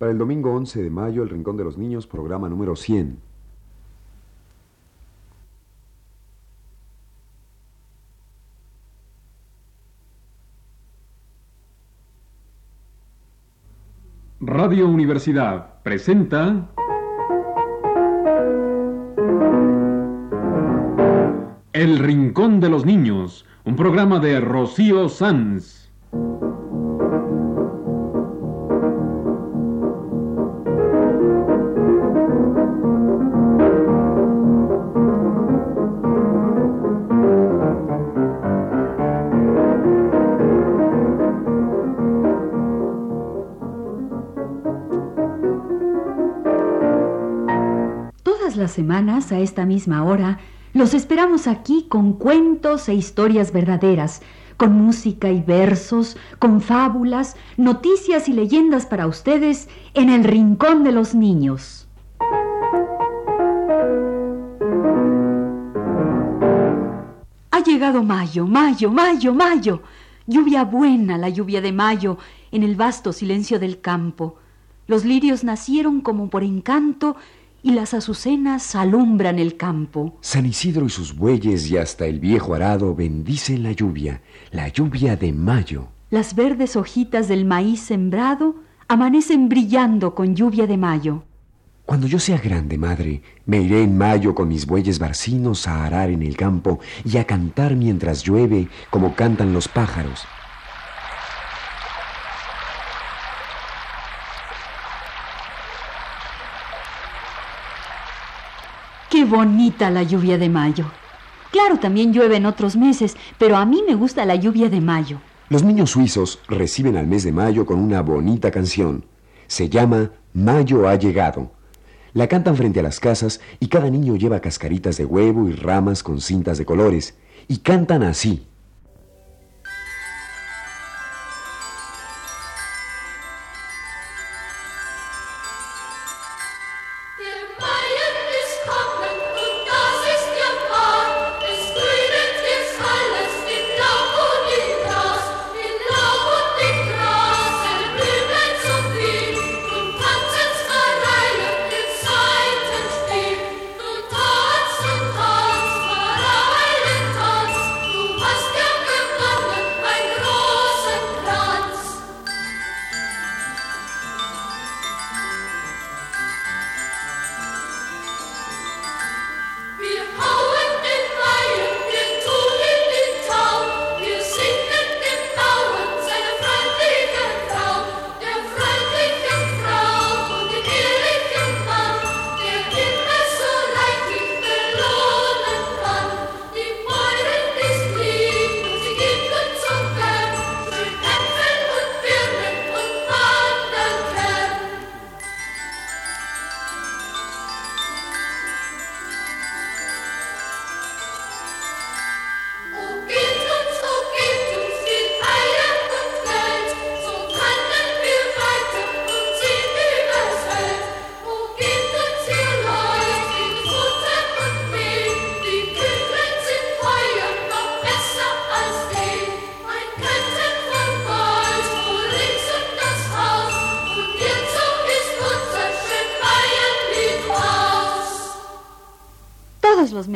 Para el domingo 11 de mayo, El Rincón de los Niños, programa número 100. Radio Universidad presenta El Rincón de los Niños, un programa de Rocío Sanz. Semanas, a esta misma hora, los esperamos aquí con cuentos e historias verdaderas, con música y versos, con fábulas, noticias y leyendas para ustedes en el Rincón de los Niños. Ha llegado mayo, mayo, mayo, mayo. Lluvia buena, la lluvia de mayo, en el vasto silencio del campo. Los lirios nacieron como por encanto y las azucenas alumbran el campo. San Isidro y sus bueyes y hasta el viejo arado bendicen la lluvia, la lluvia de mayo. Las verdes hojitas del maíz sembrado amanecen brillando con lluvia de mayo. Cuando yo sea grande, madre, me iré en mayo con mis bueyes barcinos a arar en el campo y a cantar mientras llueve como cantan los pájaros. Qué bonita la lluvia de mayo. Claro, también llueve en otros meses, pero a mí me gusta la lluvia de mayo. Los niños suizos reciben al mes de mayo con una bonita canción. Se llama Mayo ha llegado. La cantan frente a las casas y cada niño lleva cascaritas de huevo y ramas con cintas de colores. Y cantan así.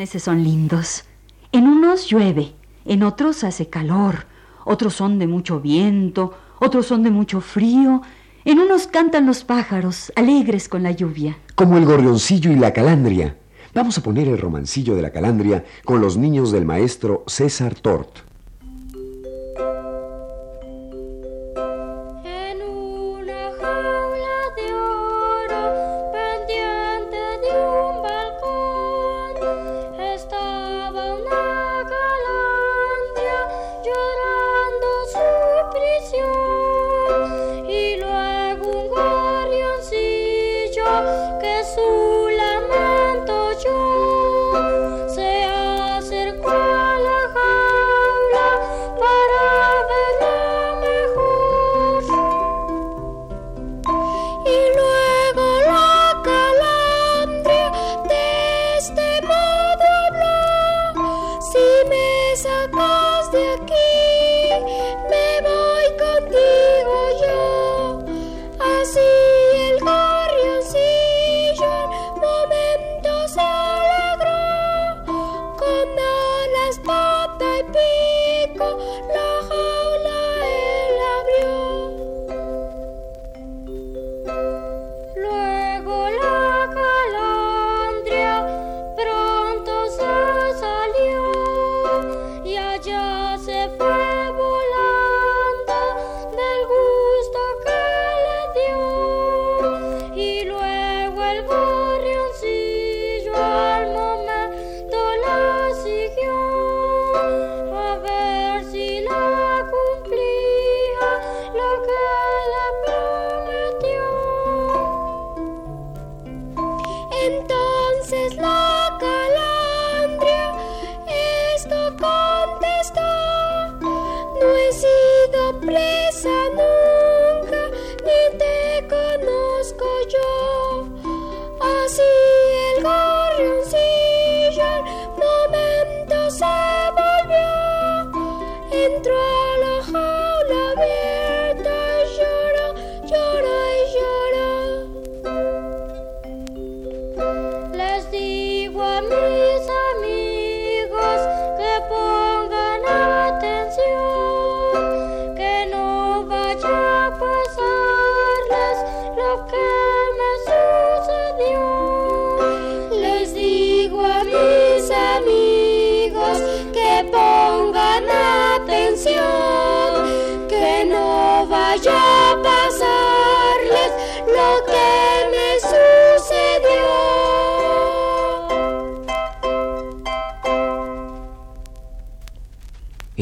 Son lindos. En unos llueve, en otros hace calor, otros son de mucho viento, otros son de mucho frío. En unos cantan los pájaros, alegres con la lluvia. Como el gorrioncillo y la calandria. Vamos a poner el romancillo de la calandria con los niños del maestro César Tort. play. place.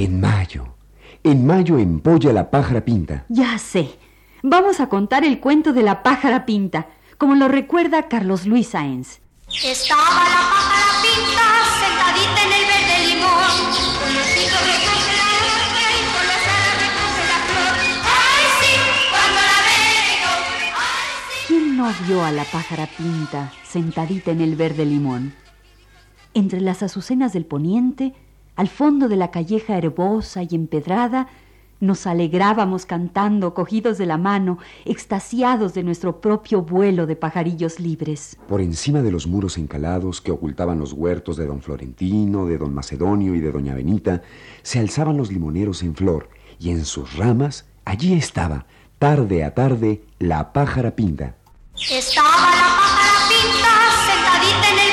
En mayo empolla la pájara pinta. Ya sé. Vamos a contar el cuento de la pájara pinta, como lo recuerda Carlos Luis Sáenz. Estaba la pájara pinta sentadita en el verde limón, con recoge la y con las alas recoge la flor. ¡Ay, sí! Cuando la veo, ¡ay, sí! ¿Quién no vio a la pájara pinta sentadita en el verde limón? Entre las azucenas del poniente, al fondo de la calleja herbosa y empedrada, nos alegrábamos cantando, cogidos de la mano, extasiados de nuestro propio vuelo de pajarillos libres. Por encima de los muros encalados que ocultaban los huertos de don Florentino, de don Macedonio y de doña Benita, se alzaban los limoneros en flor, y en sus ramas, allí estaba, tarde a tarde, la pájara pinta. Estaba la pájara pinta sentadita en el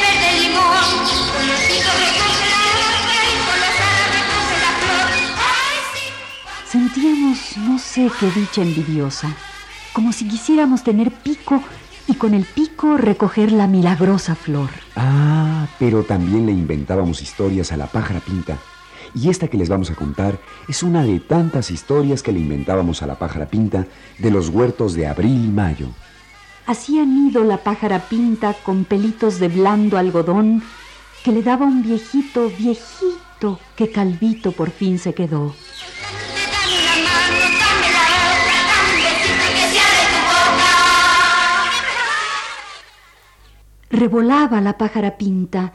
Sentíamos no sé qué dicha envidiosa, como si quisiéramos tener pico y con el pico recoger la milagrosa flor. Ah, pero también le inventábamos historias a la pájara pinta. Y esta que les vamos a contar es una de tantas historias que le inventábamos a la pájara pinta de los huertos de abril y mayo. Hacía nido la pájara pinta con pelitos de blando algodón que le daba un viejito, viejito, que calvito por fin se quedó. Revolaba la pájara pinta,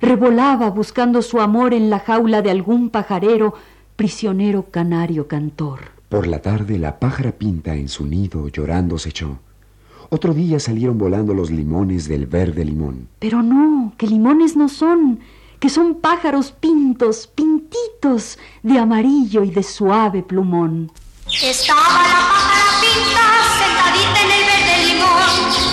revolaba buscando su amor en la jaula de algún pajarero, prisionero canario cantor. Por la tarde la pájara pinta en su nido llorando se echó. Otro día salieron volando los limones del verde limón. Pero no, que limones no son, que son pájaros pintos, pintitos, de amarillo y de suave plumón. Estaba la pájara pinta sentadita en el verde limón,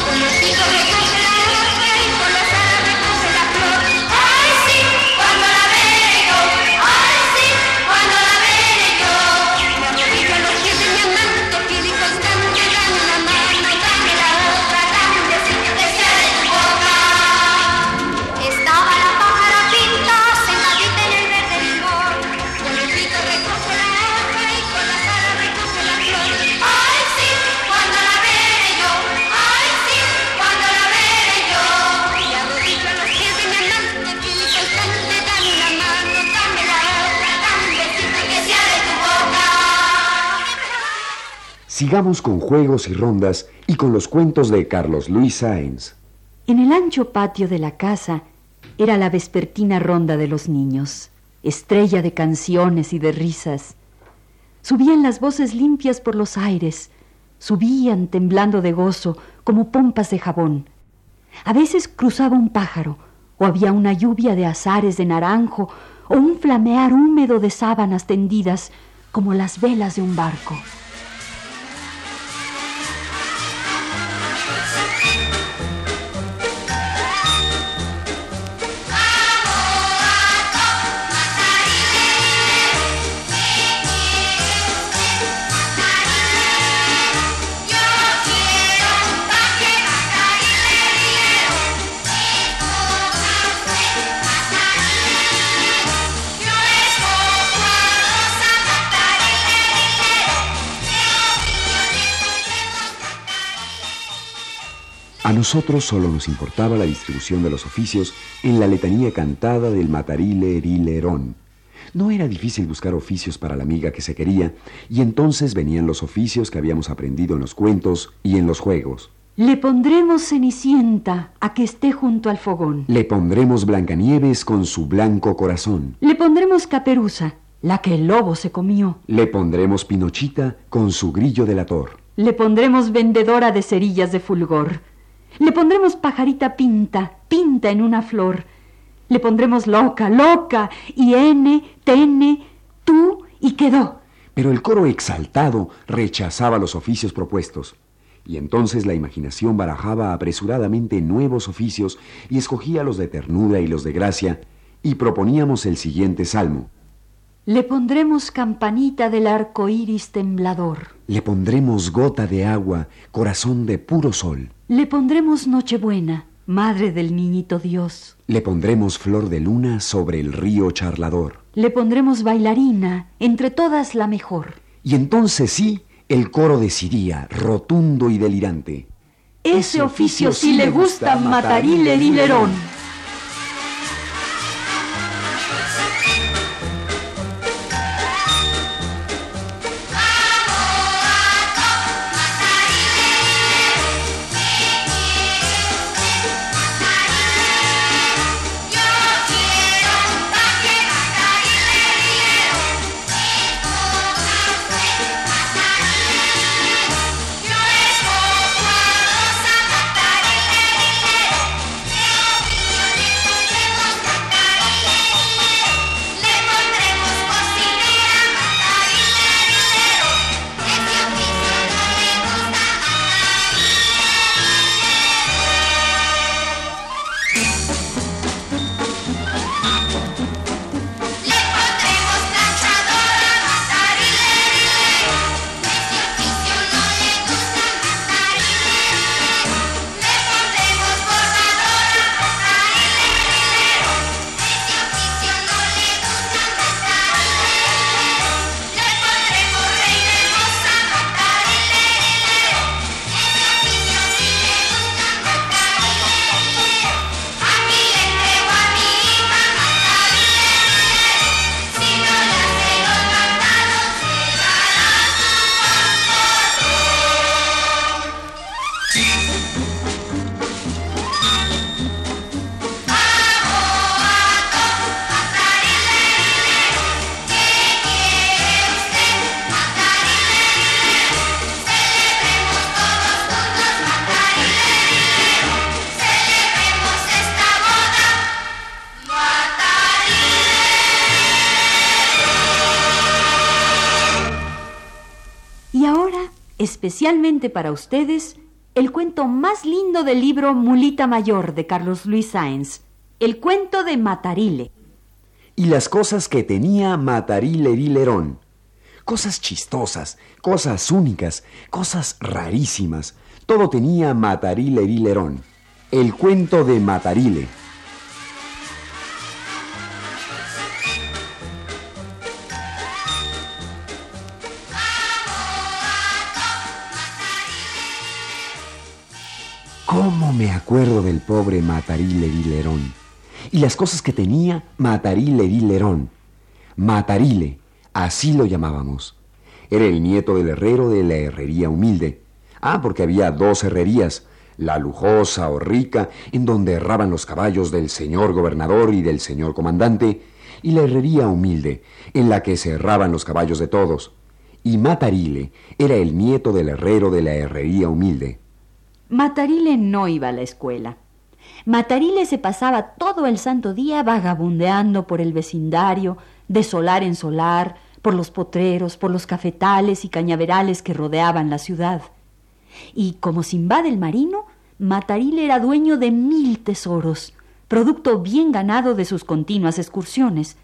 Sigamos con juegos y rondas y con los cuentos de Carlos Luis Sáenz. En el ancho patio de la casa era la vespertina ronda de los niños, estrella de canciones y de risas. Subían las voces limpias por los aires, subían temblando de gozo como pompas de jabón. A veces cruzaba un pájaro, o había una lluvia de azares de naranjo, o un flamear húmedo de sábanas tendidas como las velas de un barco. Nosotros solo nos importaba la distribución de los oficios en la letanía cantada del matarile erilerón. No era difícil buscar oficios para la amiga que se quería, y entonces venían los oficios que habíamos aprendido en los cuentos y en los juegos. Le pondremos cenicienta a que esté junto al fogón. Le pondremos Blancanieves con su blanco corazón. Le pondremos caperuza, la que el lobo se comió. Le pondremos Pinochita con su grillo delator. Le pondremos vendedora de cerillas de fulgor. Le pondremos pajarita pinta, pinta en una flor. Le pondremos loca, loca, y N, tene, tú, y quedó. Pero el coro exaltado rechazaba los oficios propuestos. Y entonces la imaginación barajaba apresuradamente nuevos oficios y escogía los de ternura y los de gracia, y proponíamos el siguiente salmo. Le pondremos campanita del arco iris temblador. Le pondremos gota de agua, corazón de puro sol. Le pondremos Nochebuena, madre del niñito Dios. Le pondremos flor de luna sobre el río charlador. Le pondremos bailarina, entre todas la mejor. Y entonces sí, el coro decidía, rotundo y delirante. Ese oficio sí le gusta Matarile Dilerón. Especialmente para ustedes, el cuento más lindo del libro Mulita Mayor de Carlos Luis Sáenz, el cuento de Matarile. Y las cosas que tenía Matarile Dilerón. Cosas chistosas, cosas únicas, cosas rarísimas. Todo tenía Matarile Dilerón. El cuento de Matarile. ¿Cómo me acuerdo del pobre Matarile Dilerón? Y las cosas que tenía Matarile Dilerón. Matarile, así lo llamábamos. Era el nieto del herrero de la herrería humilde. Ah, porque había dos herrerías, la lujosa o rica, en donde erraban los caballos del señor gobernador y del señor comandante, y la herrería humilde, en la que se erraban los caballos de todos. Y Matarile era el nieto del herrero de la herrería humilde. Matarile no iba a la escuela. Matarile se pasaba todo el santo día vagabundeando por el vecindario, de solar en solar, por los potreros, por los cafetales y cañaverales que rodeaban la ciudad. Y como Simbad el marino, Matarile era dueño de mil tesoros, producto bien ganado de sus continuas excursiones,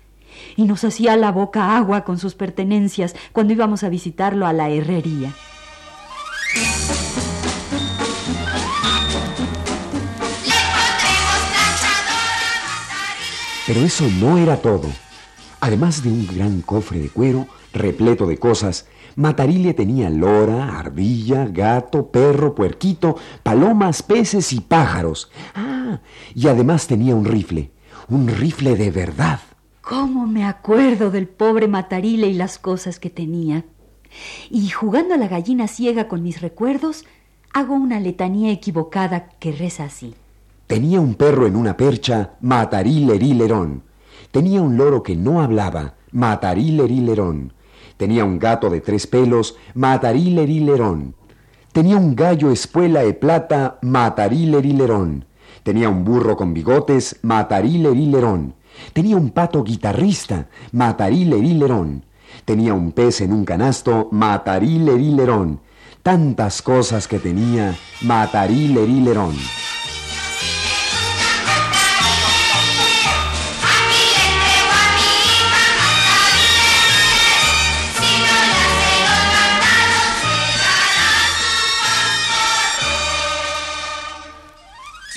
y nos hacía la boca agua con sus pertenencias cuando íbamos a visitarlo a la herrería. Pero eso no era todo. Además de un gran cofre de cuero repleto de cosas, Matarile tenía lora, ardilla, gato, perro, puerquito, palomas, peces y pájaros. Ah, y además tenía un rifle, un rifle de verdad. ¿Cómo me acuerdo del pobre Matarile y las cosas que tenía? Y jugando a la gallina ciega con mis recuerdos, hago una letanía equivocada que reza así. Tenía un perro en una percha, matarilerilerón. Tenía un loro que no hablaba, matarilerilerón. Tenía un gato de tres pelos, matarilerilerón. Tenía un gallo espuela de plata, matarilerilerón. Tenía un burro con bigotes, matarilerilerón. Tenía un pato guitarrista, matarilerilerón. Tenía un pez en un canasto, matarilerilerón. Tantas cosas que tenía, matarilerilerón.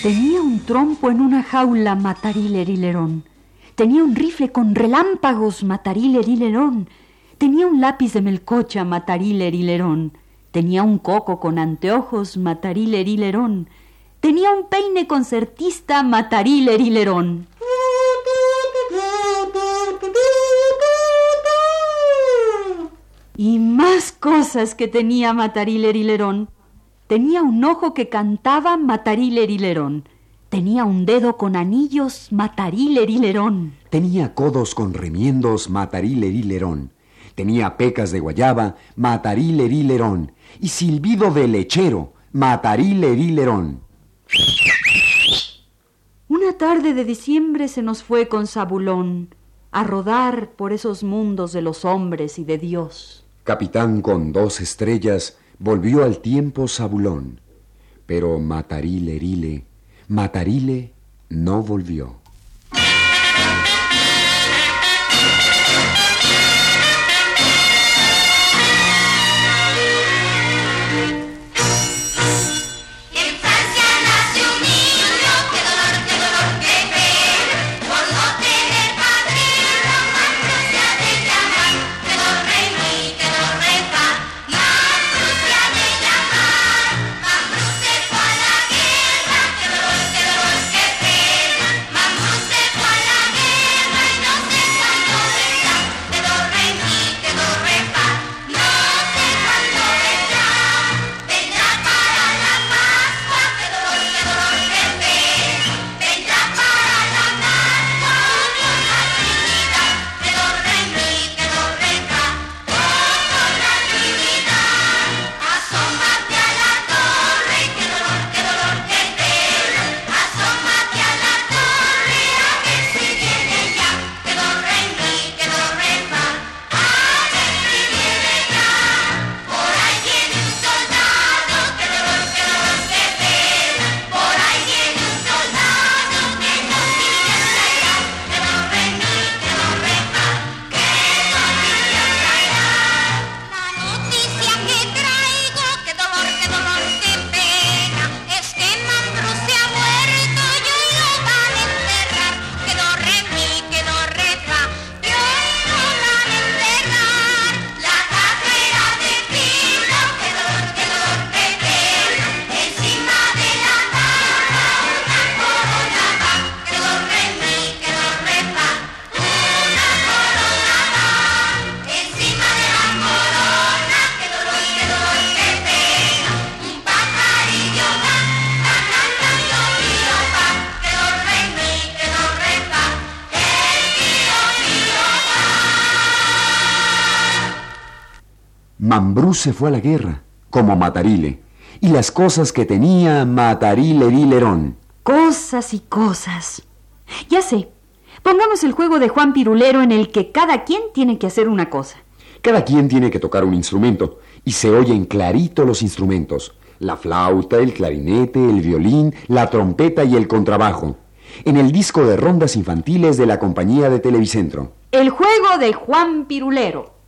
Tenía un trompo en una jaula Matarile Rilerón. Tenía un rifle con relámpagos, matariler y lerón. Tenía un lápiz de melcocha, matariler y lerón. Tenía un coco con anteojos, matariler y lerón. Tenía un peine concertista, matariler y más cosas que tenía Matariler y Lerón. Tenía un ojo que cantaba Matariler y Lerón. Tenía un dedo con anillos Matariler y Lerón. Tenía codos con remiendos matariler y lerón. Tenía pecas de guayaba, matariler y lerón. Y silbido de lechero, matariler y lerón. Una tarde de diciembre se nos fue con Zabulón a rodar por esos mundos de los hombres y de Dios. Capitán con dos estrellas volvió al tiempo Zabulón. Pero Matarile Rile, Matarile no volvió. Mambrú se fue a la guerra, como Matarile, y las cosas que tenía Matarile y Lerón. Cosas y cosas. Ya sé. Pongamos el juego de Juan Pirulero en el que cada quien tiene que hacer una cosa. Cada quien tiene que tocar un instrumento, y se oyen clarito los instrumentos. La flauta, el clarinete, el violín, la trompeta y el contrabajo. En el disco de rondas infantiles de la compañía de Televicentro. El juego de Juan Pirulero.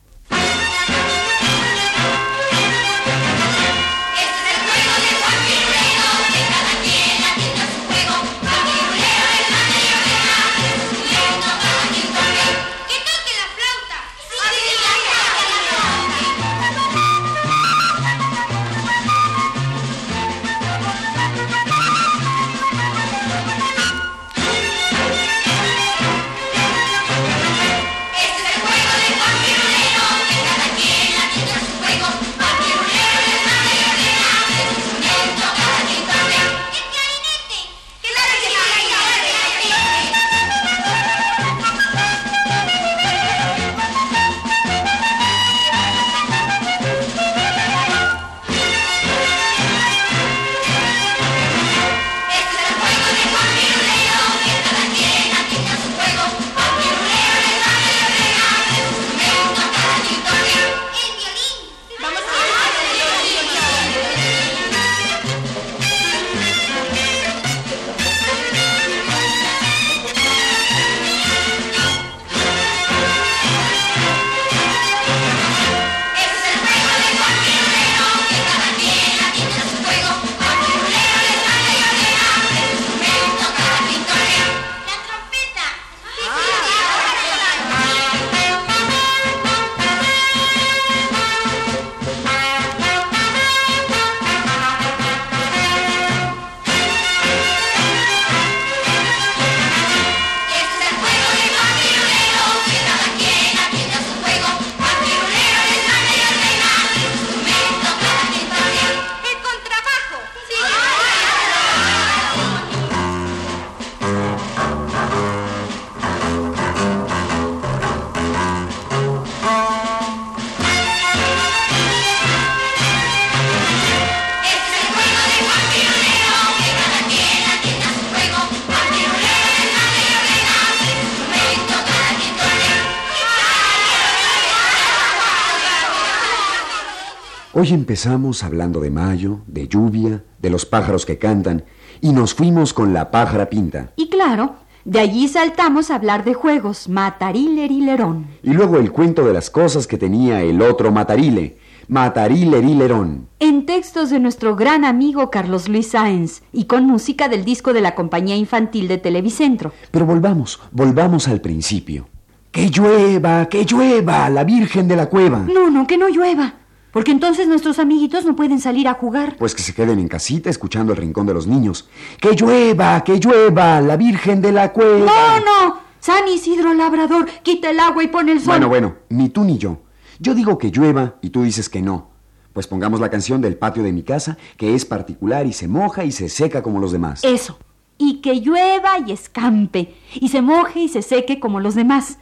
Hoy empezamos hablando de mayo, de lluvia, de los pájaros que cantan, y nos fuimos con la pájara pinta. Y claro, de allí saltamos a hablar de juegos, matarilerilerón. Y luego el cuento de las cosas que tenía el otro matarile, matarilerilerón. En textos de nuestro gran amigo Carlos Luis Sáenz y con música del disco de la compañía infantil de Televicentro. Pero volvamos, volvamos al principio. ¡Que llueva, que llueva, la Virgen de la Cueva! No, no, que no llueva. Porque entonces nuestros amiguitos no pueden salir a jugar. Pues que se queden en casita escuchando el rincón de los niños. ¡Que llueva, que llueva, la Virgen de la Cueva! No, no. San Isidro Labrador, quita el agua y pone el sol. Bueno, bueno, ni tú ni yo. Yo digo que llueva y tú dices que no. Pues pongamos la canción del patio de mi casa, que es particular y se moja y se seca como los demás. Eso. Y que llueva y escampe, y se moje y se seque como los demás.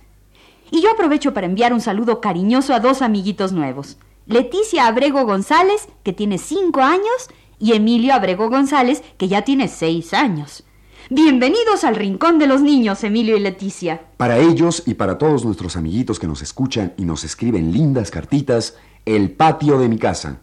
Y yo aprovecho para enviar un saludo cariñoso a dos amiguitos nuevos. Leticia Abrego González, que tiene cinco años, y Emilio Abrego González, que ya tiene seis años. Bienvenidos al Rincón de los Niños, Emilio y Leticia. Para ellos y para todos nuestros amiguitos que nos escuchan y nos escriben lindas cartitas, el patio de mi casa.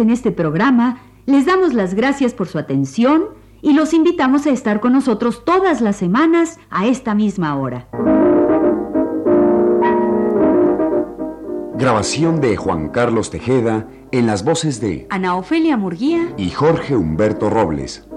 En este programa les damos las gracias por su atención y los invitamos a estar con nosotros todas las semanas a esta misma hora. Grabación de Juan Carlos Tejeda en las voces de Ana Ofelia Murguía y Jorge Humberto Robles.